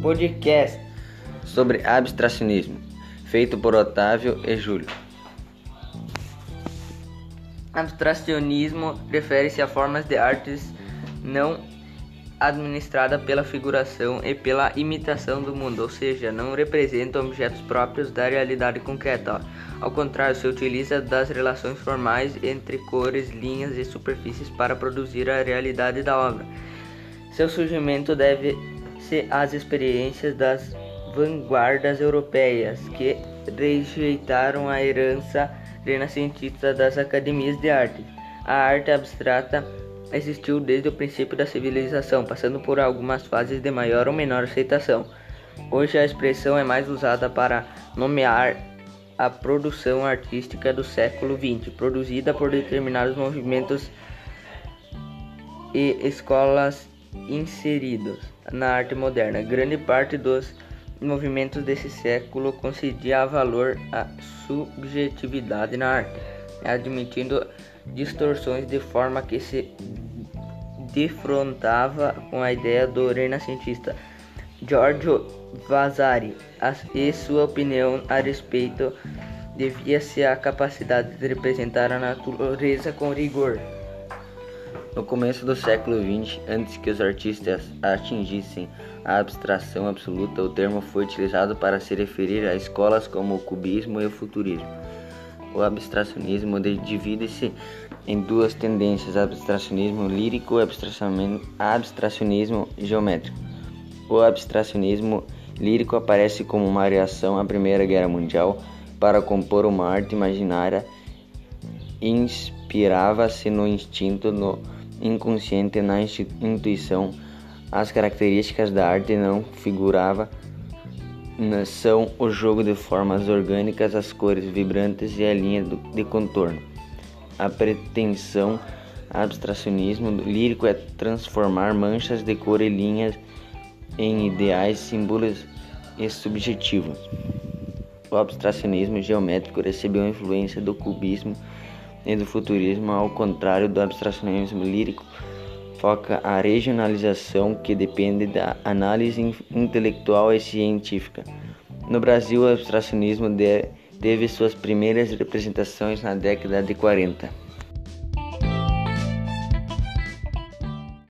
podcast sobre abstracionismo, feito por Otávio e Júlio. Abstracionismo refere-se a formas de artes não administrada pela figuração e pela imitação do mundo, ou seja, não representam objetos próprios da realidade concreta. Ao contrário, se utiliza das relações formais entre cores, linhas e superfícies para produzir a realidade da obra. Seu surgimento deve-se às experiências das vanguardas europeias, que rejeitaram a herança renascentista das academias de arte. A arte abstrata existiu desde o princípio da civilização, passando por algumas fases de maior ou menor aceitação. Hoje a expressão é mais usada para nomear a produção artística do século XX, produzida por determinados movimentos e escolas inseridos na arte moderna. Grande parte dos movimentos desse século concedia valor à subjetividade na arte, admitindo distorções de forma que se defrontava com a ideia do renascentista Giorgio Vasari e sua opinião a respeito devia-se à capacidade de representar a natureza com rigor. No começo do século XX, antes que os artistas atingissem a abstração absoluta, o termo foi utilizado para se referir a escolas como o cubismo e o futurismo. O abstracionismo divide-se em duas tendências: abstracionismo lírico e abstracionismo geométrico. O abstracionismo lírico aparece como uma reação à Primeira Guerra Mundial para compor uma arte imaginária. Inspirava-se no instinto, no inconsciente, na intuição. As características da arte não figurava são o jogo de formas orgânicas, as cores vibrantes e a linha de contorno. A pretensão abstracionismo lírico é transformar manchas de cor e linhas em ideais, símbolos e subjetivos. O abstracionismo geométrico recebeu influência do cubismo e do futurismo, ao contrário do abstracionismo lírico, foca a regionalização que depende da análise intelectual e científica. No Brasil, o abstracionismo teve suas primeiras representações na década de 40.